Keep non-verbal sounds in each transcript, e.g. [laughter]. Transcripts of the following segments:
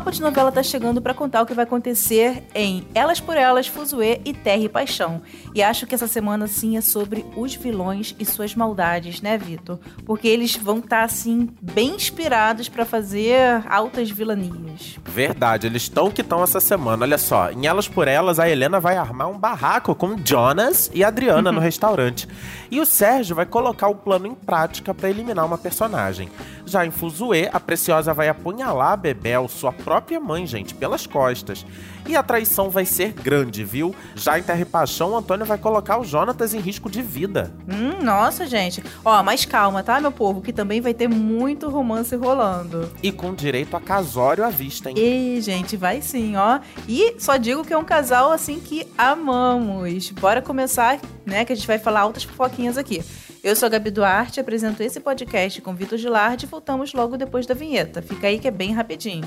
Papo de Novela tá chegando para contar o que vai acontecer em Elas por Elas, Fuzue e Terra e Paixão. E acho que essa semana, sim, é sobre os vilões e suas maldades, né, Vitor? Porque eles vão estar, tá, assim, bem inspirados para fazer altas vilanias. Verdade, eles estão que estão essa semana. Olha só, em Elas por Elas, a Helena vai armar um barraco com Jonas e Adriana no [laughs] restaurante. E o Sérgio vai colocar o plano em prática para eliminar uma personagem. Já em Fuzue, a Preciosa vai apunhalar a Bebel, sua própria mãe, gente, pelas costas. E a traição vai ser grande, viu? Já em Terra e Paixão, o Antônio vai colocar o Jonatas em risco de vida. Hum, nossa, gente. Ó, mas calma, tá, meu povo? Que também vai ter muito romance rolando. E com direito a casório à vista, hein? E, gente, vai sim, ó. E só digo que é um casal, assim, que amamos. Bora começar, né, que a gente vai falar altas fofoquinhas aqui. Eu sou a Gabi Duarte, apresento esse podcast com Vitor Gilardi e voltamos logo depois da vinheta. Fica aí que é bem rapidinho.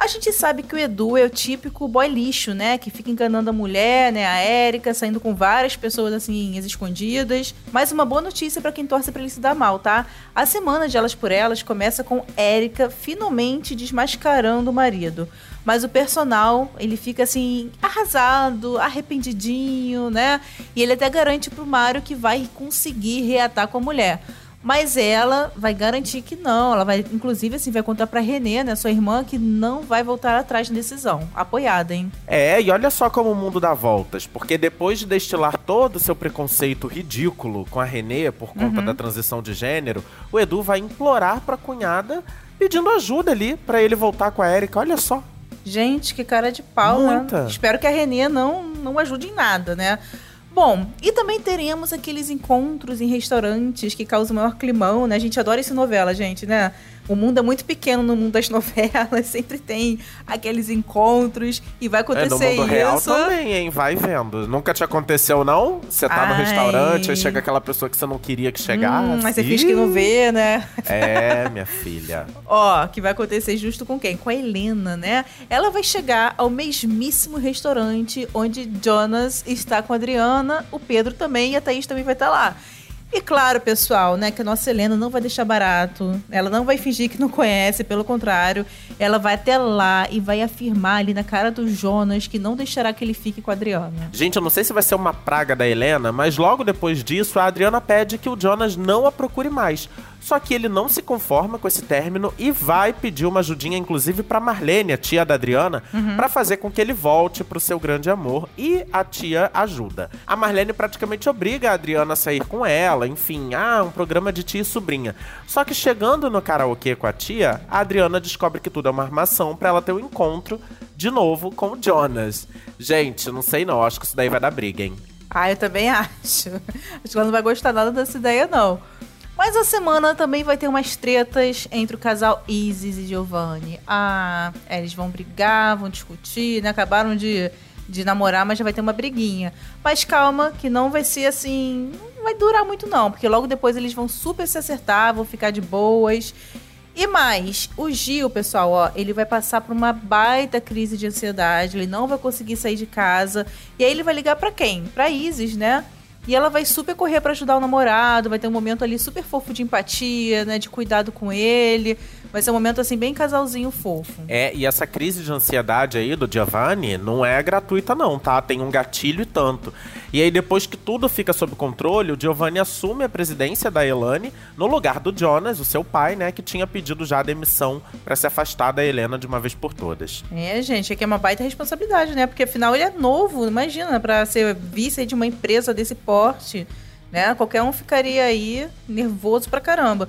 A gente sabe que o Edu é o típico boy lixo, né? Que fica enganando a mulher, né? A Érica, saindo com várias pessoas assim, escondidas. Mas uma boa notícia para quem torce para ele se dar mal, tá? A semana de Elas por Elas começa com Érica finalmente desmascarando o marido. Mas o personal, ele fica assim, arrasado, arrependidinho, né? E ele até garante pro Mário que vai conseguir reatar com a mulher. Mas ela vai garantir que não. Ela vai, inclusive, assim, vai contar pra Renê, né, sua irmã, que não vai voltar atrás na decisão. Apoiada, hein? É, e olha só como o mundo dá voltas. Porque depois de destilar todo o seu preconceito ridículo com a Renê por conta uhum. da transição de gênero, o Edu vai implorar pra cunhada pedindo ajuda ali para ele voltar com a Erika. Olha só. Gente, que cara de pau, né? Muita. né? Espero que a Renê não, não ajude em nada, né? Bom, e também teremos aqueles encontros em restaurantes que causam maior climão, né? A gente adora essa novela, gente, né? O mundo é muito pequeno no mundo das [laughs] novelas, sempre tem aqueles encontros e vai acontecer é, no mundo real também, hein? Vai vendo. Nunca te aconteceu, não? Você tá Ai. no restaurante, aí chega aquela pessoa que você não queria que chegasse. Hum, mas você finge que não vê, né? É, minha filha. [laughs] Ó, que vai acontecer justo com quem? Com a Helena, né? Ela vai chegar ao mesmíssimo restaurante onde Jonas está com a Adriana, o Pedro também e a Thaís também vai estar lá. E claro, pessoal, né, que a nossa Helena não vai deixar barato. Ela não vai fingir que não conhece, pelo contrário, ela vai até lá e vai afirmar ali na cara do Jonas que não deixará que ele fique com a Adriana. Gente, eu não sei se vai ser uma praga da Helena, mas logo depois disso a Adriana pede que o Jonas não a procure mais. Só que ele não se conforma com esse término e vai pedir uma ajudinha, inclusive, para Marlene, a tia da Adriana, uhum. para fazer com que ele volte pro seu grande amor. E a tia ajuda. A Marlene praticamente obriga a Adriana a sair com ela, enfim, ah, um programa de tia e sobrinha. Só que chegando no karaokê com a tia, a Adriana descobre que tudo é uma armação para ela ter um encontro de novo com o Jonas. Gente, não sei não, acho que isso daí vai dar briga, hein? Ah, eu também [laughs] acho. Acho que ela não vai gostar nada dessa ideia, não. Mas a semana também vai ter umas tretas entre o casal Isis e Giovanni. Ah, é, eles vão brigar, vão discutir, né? Acabaram de, de namorar, mas já vai ter uma briguinha. Mas calma, que não vai ser assim. Não vai durar muito, não, porque logo depois eles vão super se acertar, vão ficar de boas. E mais, o Gil, pessoal, ó, ele vai passar por uma baita crise de ansiedade, ele não vai conseguir sair de casa. E aí ele vai ligar para quem? Pra Isis, né? E ela vai super correr para ajudar o namorado, vai ter um momento ali super fofo de empatia, né, de cuidado com ele. Vai ser um momento assim bem casalzinho fofo. É, e essa crise de ansiedade aí do Giovanni não é gratuita não, tá? Tem um gatilho e tanto. E aí depois que tudo fica sob controle, o Giovanni assume a presidência da Elane no lugar do Jonas, o seu pai, né, que tinha pedido já a demissão para se afastar da Helena de uma vez por todas. É, gente, é que é uma baita responsabilidade, né? Porque afinal ele é novo, imagina, para ser vice de uma empresa desse porte, né? Qualquer um ficaria aí nervoso pra caramba.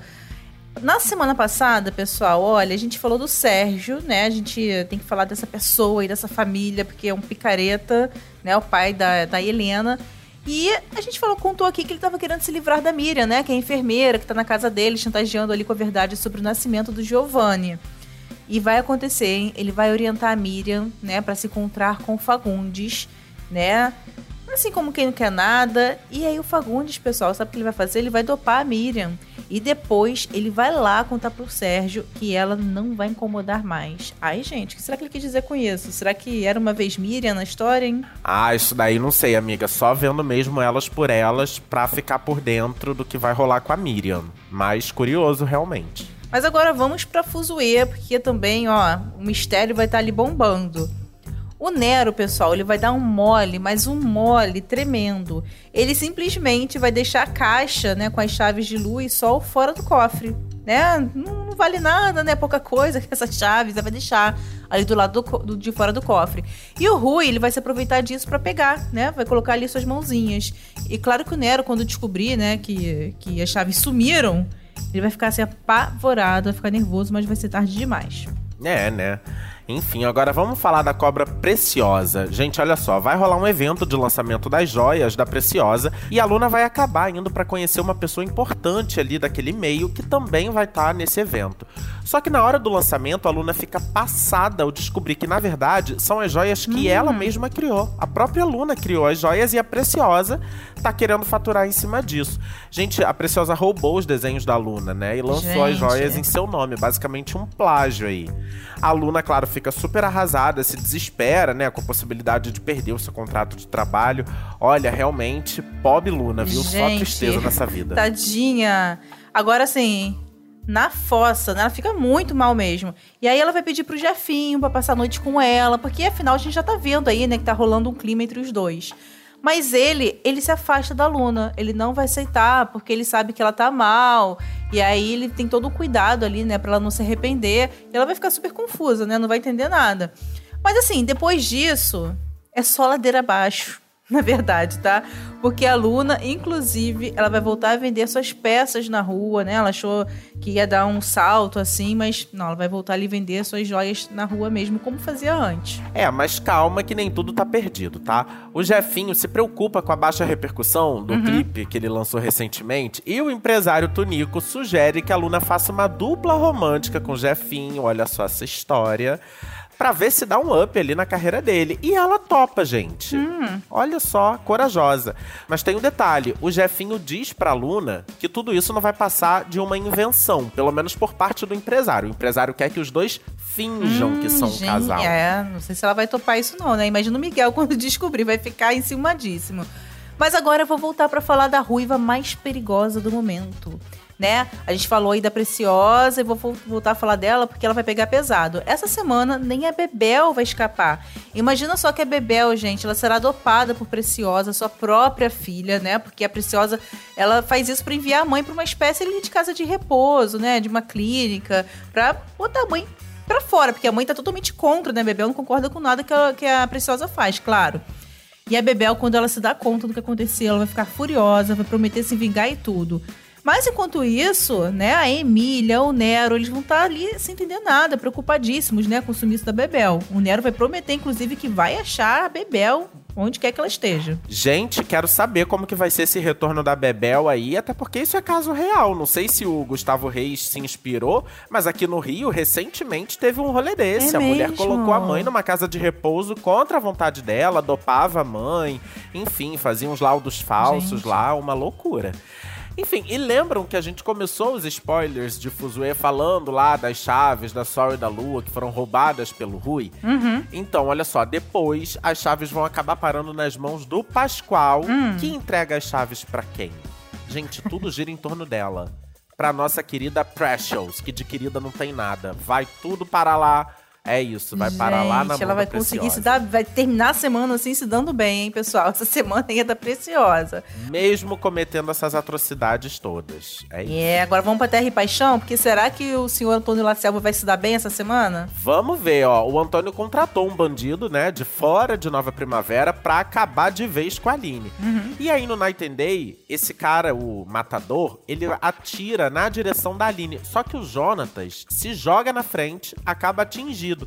Na semana passada, pessoal, olha, a gente falou do Sérgio, né? A gente tem que falar dessa pessoa e dessa família, porque é um picareta, né? O pai da, da Helena. E a gente falou, contou aqui que ele estava querendo se livrar da Miriam, né? Que é a enfermeira, que está na casa dele, chantageando ali com a verdade sobre o nascimento do Giovanni. E vai acontecer, hein? Ele vai orientar a Miriam, né, para se encontrar com Fagundes, né? Assim como quem não quer nada. E aí o Fagundes, pessoal, sabe o que ele vai fazer? Ele vai dopar a Miriam. E depois ele vai lá contar pro Sérgio que ela não vai incomodar mais. Ai, gente, o que será que ele quis dizer com isso? Será que era uma vez Miriam na história, hein? Ah, isso daí não sei, amiga. Só vendo mesmo elas por elas pra ficar por dentro do que vai rolar com a Miriam. Mas curioso, realmente. Mas agora vamos pra Fuzue, porque também, ó, o mistério vai estar ali bombando. O Nero, pessoal, ele vai dar um mole, mas um mole tremendo. Ele simplesmente vai deixar a caixa, né, com as chaves de luz e sol fora do cofre, né? Não, não vale nada, né? Pouca coisa que essas chaves, ele vai deixar ali do lado do, do, de fora do cofre. E o Rui, ele vai se aproveitar disso para pegar, né? Vai colocar ali suas mãozinhas. E claro que o Nero, quando descobrir, né, que, que as chaves sumiram, ele vai ficar assim apavorado, vai ficar nervoso, mas vai ser tarde demais. É, né? Enfim, agora vamos falar da cobra preciosa. Gente, olha só, vai rolar um evento de lançamento das joias da preciosa e a Luna vai acabar indo para conhecer uma pessoa importante ali daquele meio que também vai estar tá nesse evento. Só que na hora do lançamento a Luna fica passada ao descobrir que na verdade são as joias que hum. ela mesma criou. A própria Luna criou as joias e a preciosa tá querendo faturar em cima disso. Gente, a preciosa roubou os desenhos da Luna, né? E lançou Gente. as joias em seu nome, basicamente um plágio aí. A Luna, claro, fica super arrasada, se desespera, né, com a possibilidade de perder o seu contrato de trabalho. Olha, realmente, pobre Luna, viu? Gente, Só tristeza nessa vida. Tadinha. Agora, assim, na fossa, né? Ela fica muito mal mesmo. E aí ela vai pedir pro Jefinho pra passar a noite com ela, porque afinal a gente já tá vendo aí, né, que tá rolando um clima entre os dois. Mas ele, ele se afasta da Luna. Ele não vai aceitar, porque ele sabe que ela tá mal. E aí ele tem todo o cuidado ali, né, pra ela não se arrepender. E ela vai ficar super confusa, né? Não vai entender nada. Mas assim, depois disso, é só ladeira abaixo. [laughs] na verdade, tá? Porque a Luna, inclusive, ela vai voltar a vender suas peças na rua, né? Ela achou que ia dar um salto assim, mas não, ela vai voltar ali vender suas joias na rua mesmo, como fazia antes. É, mas calma que nem tudo tá perdido, tá? O Jefinho se preocupa com a baixa repercussão do uhum. clipe que ele lançou recentemente e o empresário Tunico sugere que a Luna faça uma dupla romântica com o Jefinho. Olha só essa história para ver se dá um up ali na carreira dele. E ela topa, gente. Hum. Olha só, corajosa. Mas tem um detalhe: o Jefinho diz pra Luna que tudo isso não vai passar de uma invenção, pelo menos por parte do empresário. O empresário quer que os dois finjam hum, que são um casal. É, não sei se ela vai topar isso, não, né? Imagina o Miguel [laughs] quando descobrir, vai ficar enciumadíssimo. Mas agora eu vou voltar para falar da ruiva mais perigosa do momento né? A gente falou aí da Preciosa e vou voltar a falar dela porque ela vai pegar pesado. Essa semana nem a Bebel vai escapar. Imagina só que a Bebel, gente, ela será adopada por Preciosa, sua própria filha, né? Porque a Preciosa, ela faz isso para enviar a mãe para uma espécie de casa de repouso, né? De uma clínica, para botar a mãe para fora, porque a mãe tá totalmente contra, né? A Bebel não concorda com nada que a, que a Preciosa faz, claro. E a Bebel, quando ela se dá conta do que aconteceu, ela vai ficar furiosa, vai prometer se vingar e tudo. Mas enquanto isso, né, a Emília, o Nero, eles vão estar tá ali sem entender nada, preocupadíssimos, né, com o sumiço da Bebel. O Nero vai prometer, inclusive, que vai achar a Bebel onde quer que ela esteja. Gente, quero saber como que vai ser esse retorno da Bebel aí, até porque isso é caso real. Não sei se o Gustavo Reis se inspirou, mas aqui no Rio, recentemente, teve um rolê desse. É a mesmo? mulher colocou a mãe numa casa de repouso contra a vontade dela, dopava a mãe, enfim, fazia uns laudos falsos Gente. lá, uma loucura. Enfim, e lembram que a gente começou os spoilers de Fuzue falando lá das chaves da Sol e da Lua que foram roubadas pelo Rui? Uhum. Então, olha só, depois as chaves vão acabar parando nas mãos do Pascoal, hum. que entrega as chaves para quem? Gente, tudo gira em torno dela. Pra nossa querida Precious, que de querida não tem nada. Vai tudo para lá é isso, vai parar lá na ela vai conseguir se dar, vai terminar a semana assim se dando bem, hein, pessoal? Essa [laughs] semana aí é da Preciosa. Mesmo cometendo essas atrocidades todas. É isso. É, agora vamos pra Terra e Paixão, porque será que o senhor Antônio Lacelva vai se dar bem essa semana? Vamos ver, ó. O Antônio contratou um bandido, né, de fora de Nova Primavera pra acabar de vez com a Aline. Uhum. E aí no Night and Day, esse cara, o matador, ele atira na direção da Aline. Só que o Jonatas se joga na frente, acaba atingido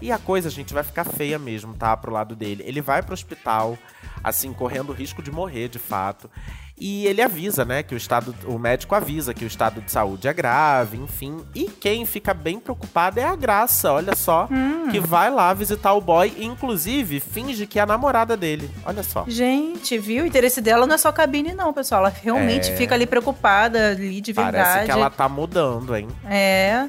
e a coisa, gente, vai ficar feia mesmo, tá? Pro lado dele. Ele vai pro hospital. assim, correndo risco de morrer, de fato. E ele avisa, né, que o estado, o médico avisa que o estado de saúde é grave, enfim. E quem fica bem preocupado é a Graça, olha só, Hum. que vai lá visitar o boy e inclusive finge que é a namorada dele. Olha só. Gente, viu? O interesse dela não é só cabine, não, pessoal. Ela realmente É. fica ali preocupada, ali de verdade. Parece que ela tá mudando, hein? É.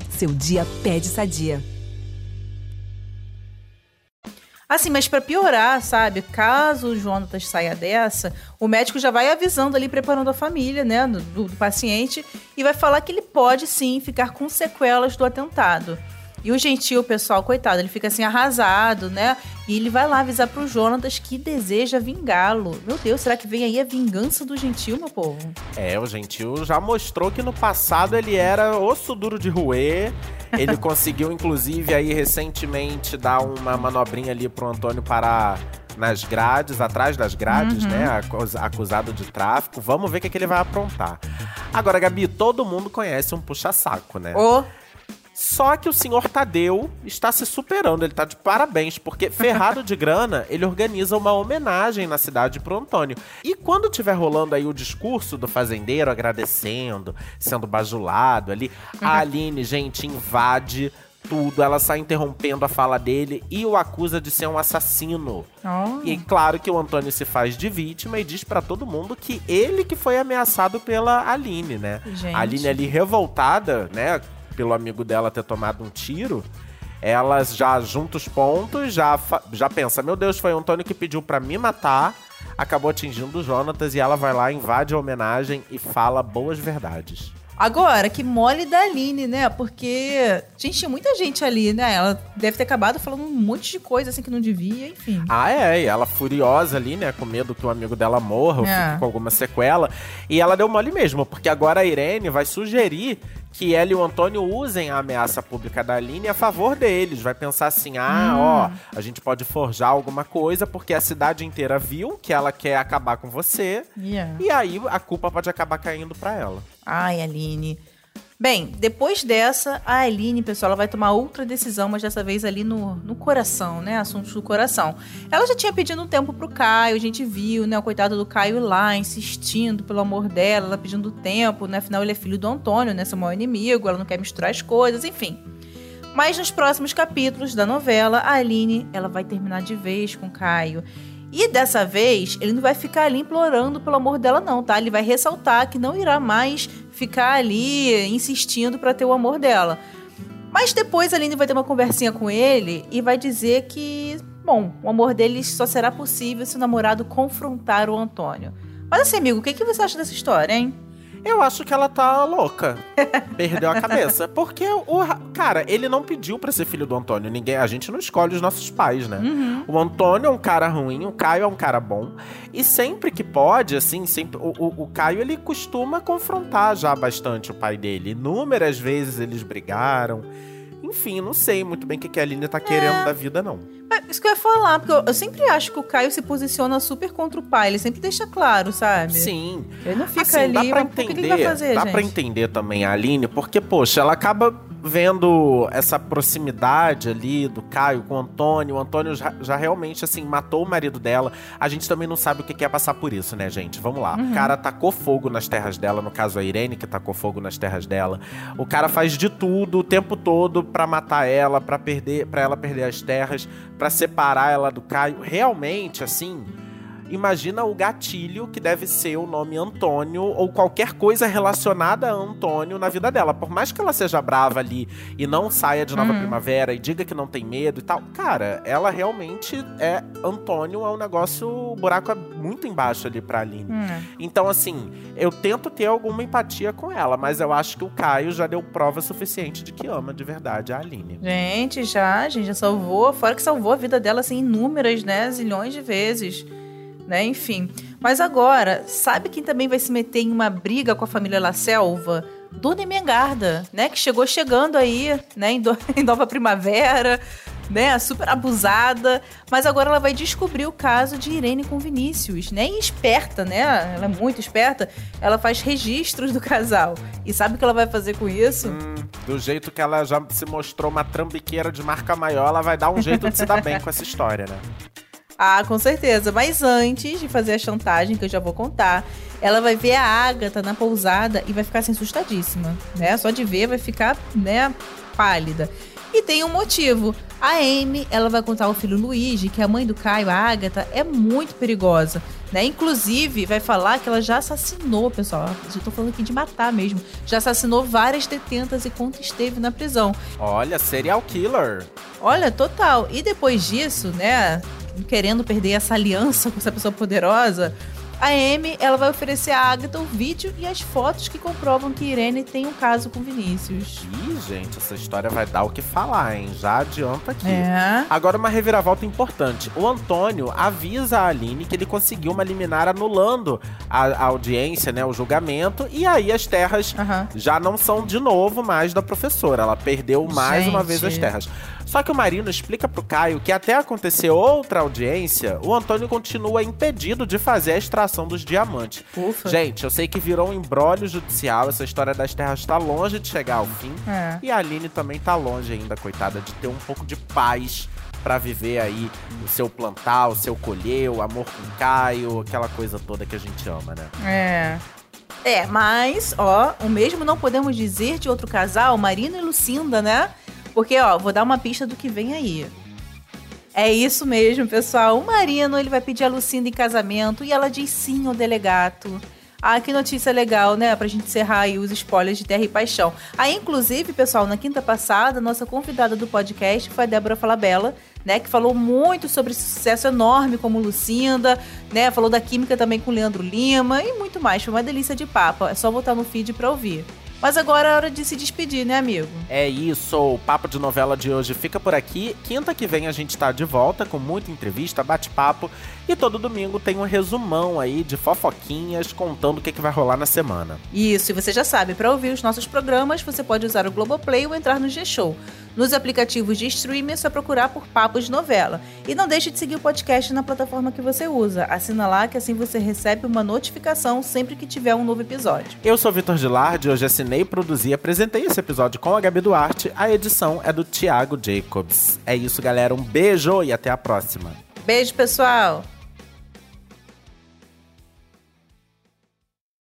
seu dia pede Sadia. Assim, mas pra piorar, sabe? Caso o Jonatas saia dessa, o médico já vai avisando ali, preparando a família, né, do, do paciente, e vai falar que ele pode sim ficar com sequelas do atentado. E o gentil, pessoal, coitado, ele fica assim arrasado, né? E ele vai lá avisar pro Jonatas que deseja vingá-lo. Meu Deus, será que vem aí a vingança do gentil, meu povo? É, o Gentil já mostrou que no passado ele era osso duro de roer. Ele [laughs] conseguiu, inclusive, aí recentemente dar uma manobrinha ali pro Antônio parar nas grades, atrás das grades, né? acus- Acusado de tráfico. Vamos ver o que, que ele vai aprontar. Agora, Gabi, todo mundo conhece um puxa-saco, né? Ô, Só que o senhor Tadeu está se superando, ele tá de parabéns, porque ferrado de grana, ele organiza uma homenagem na cidade pro Antônio. E quando tiver rolando aí o discurso do fazendeiro agradecendo, sendo bajulado ali, a Aline, gente, invade tudo, ela sai interrompendo a fala dele e o acusa de ser um assassino. ó. E claro que o Antônio se faz de vítima e diz pra todo mundo que ele que foi ameaçado pela Aline, né? Gente. A Aline ali revoltada, né, pelo amigo dela ter tomado um tiro, ela já junta os pontos, já, já pensa, meu Deus, foi o Antônio que pediu pra me matar, acabou atingindo o Jonatas e ela vai lá, invade a homenagem e fala boas verdades. Agora, que mole da Aline, né? Porque, gente, tinha muita gente ali, né? Ela deve ter acabado falando um monte de coisa assim que não devia, enfim. Ah, é, e ela furiosa ali, né, com medo que o amigo dela morra ou É. fique com alguma sequela. E ela deu mole mesmo, porque agora a Irene vai sugerir que ela e o Antônio usem a ameaça pública da Aline a favor deles. Vai pensar assim: ah, ó, a gente pode forjar alguma coisa porque a cidade inteira viu que ela quer acabar com você. Yeah. E aí a culpa pode acabar caindo pra ela. Ai, Aline. Bem, depois dessa, a Aline, pessoal, ela vai tomar outra decisão, mas dessa vez ali no, no coração, né? Assuntos do coração. Ela já tinha pedido um tempo pro Caio, a gente viu, né? O coitado do Caio lá, insistindo pelo amor dela, ela pedindo tempo, né? Afinal, ele é filho do Antônio, né? Seu maior inimigo, ela não quer misturar as coisas, enfim. Mas nos próximos capítulos da novela, a Aline, ela vai terminar de vez com o Caio. E dessa vez, ele não vai ficar ali implorando pelo amor dela, não, tá? Ele vai ressaltar que não irá mais ficar ali insistindo pra ter o amor dela. Mas depois a Aline vai ter uma conversinha com ele e vai dizer que, bom, o amor deles só será possível se o namorado confrontar o Antônio. Mas assim, amigo, o que você acha dessa história, hein? Eu acho que ela tá louca. [laughs] Perdeu a cabeça. Porque o. ra- Cara, ele não pediu pra ser filho do Antônio. Ninguém, a gente não escolhe os nossos pais, né? O Antônio é um cara ruim, o Caio é um cara bom. E sempre que pode, assim, sempre. O, o- o Caio ele costuma confrontar já bastante o pai dele. Inúmeras vezes eles brigaram. Enfim, não sei muito bem o que que a Aline tá querendo da vida, não. É isso que eu ia falar, porque eu, eu sempre acho que o Caio se posiciona super contra o pai. Ele sempre deixa claro, sabe? Sim. Ele não fica Assim, ali. dá pra mas o que que entender, ele vai fazer, dá gente? pra entender também a Aline, porque, poxa, ela acaba vendo essa proximidade ali do Caio com o Antônio. O Antônio já, já realmente, assim, matou o marido dela. A gente também não sabe o que é passar por isso, né, gente? Vamos lá. Uhum. O cara tacou fogo nas terras dela, no caso a Irene, que tacou fogo nas terras dela. O cara faz de tudo o tempo todo pra matar ela, pra perder, para ela perder as terras, pra separar ela do Caio. Realmente, assim, imagina o gatilho que deve ser o nome Antônio ou qualquer coisa relacionada a Antônio na vida dela. Por mais que ela seja brava ali e não saia de Nova Primavera e diga que não tem medo e tal, cara, ela realmente é Antônio, é um negócio, o buraco é muito embaixo ali pra Aline. Hum. Então, assim, eu tento ter alguma empatia com ela, mas eu acho que o Caio já deu prova suficiente de que ama de verdade a Aline. Gente, já, gente, já salvou. Fora que salvou a vida dela, assim, inúmeras, né? Zilhões de vezes. Né? Enfim. Mas agora, sabe quem também vai se meter em uma briga com a família La Selva? Dona Emengarda, né? Que chegou chegando aí, né? Em, do, [laughs] em Nova Primavera, né? Super abusada. Mas agora ela vai descobrir o caso de Irene com Vinícius, né? E esperta, né? Ela é muito esperta. Ela faz registros do casal. E sabe o que ela vai fazer com isso? Hum, do jeito que ela já se mostrou uma trambiqueira de marca maior, ela vai dar um jeito de se dar bem com essa história, né? Ah, com certeza. Mas antes de fazer a chantagem, que eu já vou contar, ela vai ver a Agatha na pousada e vai ficar assim, assustadíssima, né? Só de ver vai ficar, né, pálida. E tem um motivo. A Amy, ela vai contar ao filho Luigi que a mãe do Caio, a Agatha, é muito perigosa, né? Inclusive, vai falar que ela já assassinou, pessoal. Já tô falando aqui de matar mesmo. Já assassinou várias detentas enquanto esteve na prisão. Olha, serial killer. Olha, total. E depois disso, né, querendo perder essa aliança com essa pessoa poderosa, a Amy ela vai oferecer a Agatha o vídeo e as fotos que comprovam que Irene tem um caso com Vinícius. Ih, gente, essa história vai dar o que falar, hein? Já adianta aqui. É. Agora uma reviravolta importante. O Antônio avisa a Aline que ele conseguiu uma liminar anulando a, a audiência, né, o julgamento, e aí as terras Aham. já não são de novo mais da professora. Ela perdeu mais uma Gente. vez as terras. Só que o Marino explica pro Caio que até acontecer outra audiência, o Antônio continua impedido de fazer a extração dos diamantes. Ufa. Gente, eu sei que virou um embrólio judicial, essa história das terras tá longe de chegar ao fim. É. E a Aline também tá longe ainda, coitada, de ter um pouco de paz pra viver aí o seu plantar, o seu colher, o amor com Caio, aquela coisa toda que a gente ama, né? É. É, mas, ó, o mesmo não podemos dizer de outro casal, Marina e Lucinda, né? Porque, ó, vou dar uma pista do que vem aí. É isso mesmo, pessoal. O Marino, ele vai pedir a Lucinda em casamento e ela diz sim ao delegato. Ah, que notícia legal, né? Pra gente encerrar aí os spoilers de Terra e Paixão. Aí, inclusive, pessoal, na quinta passada, nossa convidada do podcast foi a Débora Falabella, né? Que falou muito sobre esse sucesso enorme como Lucinda, né? Falou da química também com Leandro Lima e muito mais. Foi uma delícia de papo. É só voltar no feed pra ouvir. Mas agora é hora de se despedir, né, amigo? É isso, o Papo de Novela de hoje fica por aqui. Quinta que vem a gente tá de volta com muita entrevista, bate-papo. E todo domingo tem um resumão aí de fofoquinhas contando o que, que vai rolar na semana. Isso, e você já sabe, para ouvir os nossos programas, você pode usar o Globoplay ou entrar no G-Show. Nos aplicativos de streaming é só procurar por Papos de Novela. E não deixe de seguir o podcast na plataforma que você usa. Assina lá que assim você recebe uma notificação sempre que tiver um novo episódio. Eu sou Vitor Gilardi, hoje assinei, produzi e apresentei esse episódio com a Gabi Duarte. A edição é do Thiago Jacobs. É isso, galera. Um beijo e até a próxima. Beijo, pessoal!